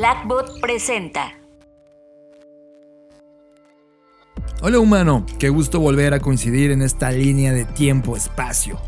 Blackbot presenta. Hola humano, qué gusto volver a coincidir en esta línea de tiempo-espacio.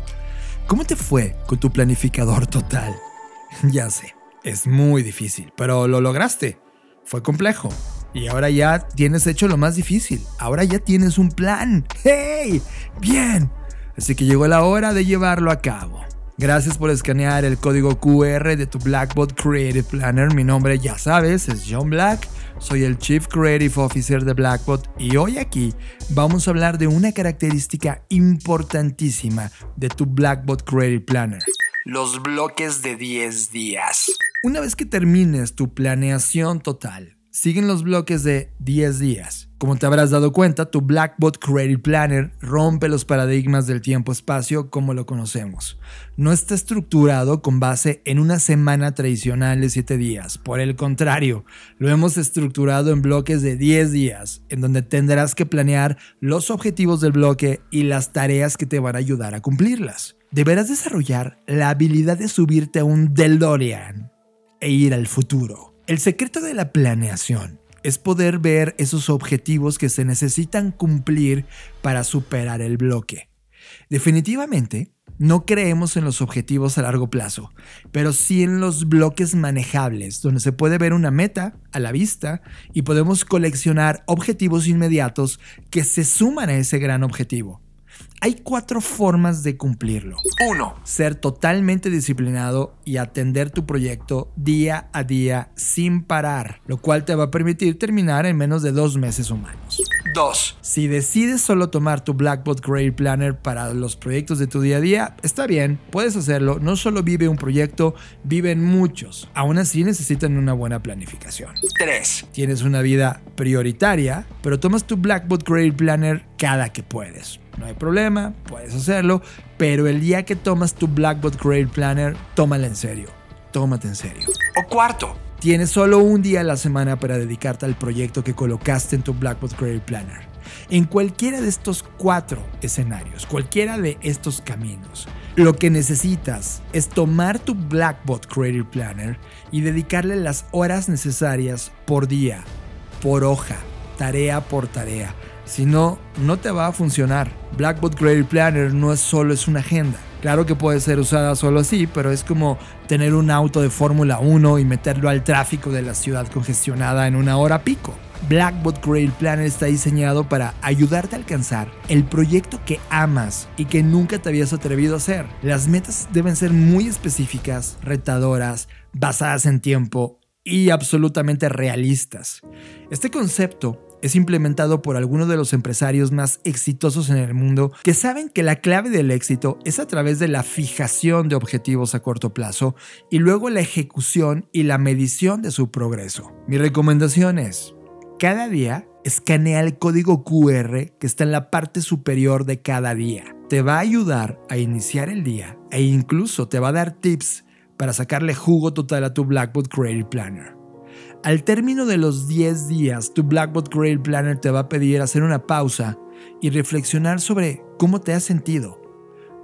¿Cómo te fue con tu planificador total? ya sé, es muy difícil, pero lo lograste. Fue complejo. Y ahora ya tienes hecho lo más difícil. Ahora ya tienes un plan. ¡Hey! Bien. Así que llegó la hora de llevarlo a cabo. Gracias por escanear el código QR de tu Blackbot Creative Planner. Mi nombre ya sabes, es John Black. Soy el Chief Creative Officer de Blackbot y hoy aquí vamos a hablar de una característica importantísima de tu Blackbot Creative Planner. Los bloques de 10 días. Una vez que termines tu planeación total, siguen los bloques de 10 días. Como te habrás dado cuenta, tu Blackbot Creative Planner rompe los paradigmas del tiempo-espacio como lo conocemos. No está estructurado con base en una semana tradicional de 7 días. Por el contrario, lo hemos estructurado en bloques de 10 días, en donde tendrás que planear los objetivos del bloque y las tareas que te van a ayudar a cumplirlas. Deberás desarrollar la habilidad de subirte a un DeLorean e ir al futuro. El secreto de la planeación es poder ver esos objetivos que se necesitan cumplir para superar el bloque. Definitivamente, no creemos en los objetivos a largo plazo, pero sí en los bloques manejables, donde se puede ver una meta a la vista y podemos coleccionar objetivos inmediatos que se suman a ese gran objetivo. Hay cuatro formas de cumplirlo. 1. Ser totalmente disciplinado y atender tu proyecto día a día sin parar, lo cual te va a permitir terminar en menos de dos meses humanos. 2. Si decides solo tomar tu Blackbot Creative Planner para los proyectos de tu día a día, está bien, puedes hacerlo. No solo vive un proyecto, viven muchos. Aún así necesitan una buena planificación. 3. Tienes una vida prioritaria, pero tomas tu Blackbot Creative Planner cada que puedes. No hay problema, puedes hacerlo, pero el día que tomas tu Blackbot Creative Planner, tómala en serio. Tómate en serio. O cuarto, tienes solo un día a la semana para dedicarte al proyecto que colocaste en tu Blackbot Creative Planner. En cualquiera de estos cuatro escenarios, cualquiera de estos caminos, lo que necesitas es tomar tu Blackbot Creative Planner y dedicarle las horas necesarias por día, por hoja, tarea por tarea si no, no te va a funcionar. Blackboard Creative Planner no es solo es una agenda. Claro que puede ser usada solo así, pero es como tener un auto de Fórmula 1 y meterlo al tráfico de la ciudad congestionada en una hora pico. Blackboard Creative Planner está diseñado para ayudarte a alcanzar el proyecto que amas y que nunca te habías atrevido a hacer. Las metas deben ser muy específicas, retadoras, basadas en tiempo y absolutamente realistas. Este concepto es implementado por algunos de los empresarios más exitosos en el mundo que saben que la clave del éxito es a través de la fijación de objetivos a corto plazo y luego la ejecución y la medición de su progreso. Mi recomendación es, cada día escanea el código QR que está en la parte superior de cada día. Te va a ayudar a iniciar el día e incluso te va a dar tips para sacarle jugo total a tu Blackboard Creative Planner. Al término de los 10 días, tu Blackboard Creative Planner te va a pedir hacer una pausa y reflexionar sobre cómo te has sentido.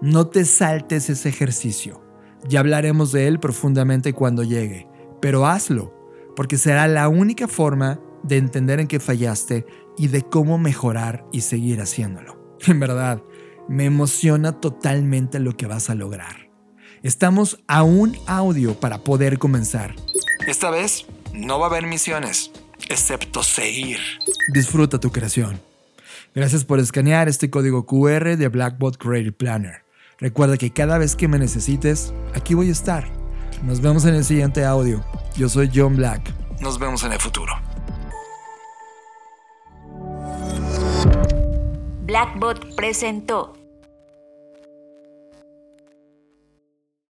No te saltes ese ejercicio. Ya hablaremos de él profundamente cuando llegue, pero hazlo, porque será la única forma de entender en qué fallaste y de cómo mejorar y seguir haciéndolo. En verdad, me emociona totalmente lo que vas a lograr. Estamos a un audio para poder comenzar. Esta vez no va a haber misiones, excepto seguir. Disfruta tu creación. Gracias por escanear este código QR de Blackbot Creative Planner. Recuerda que cada vez que me necesites, aquí voy a estar. Nos vemos en el siguiente audio. Yo soy John Black. Nos vemos en el futuro. Blackbot presentó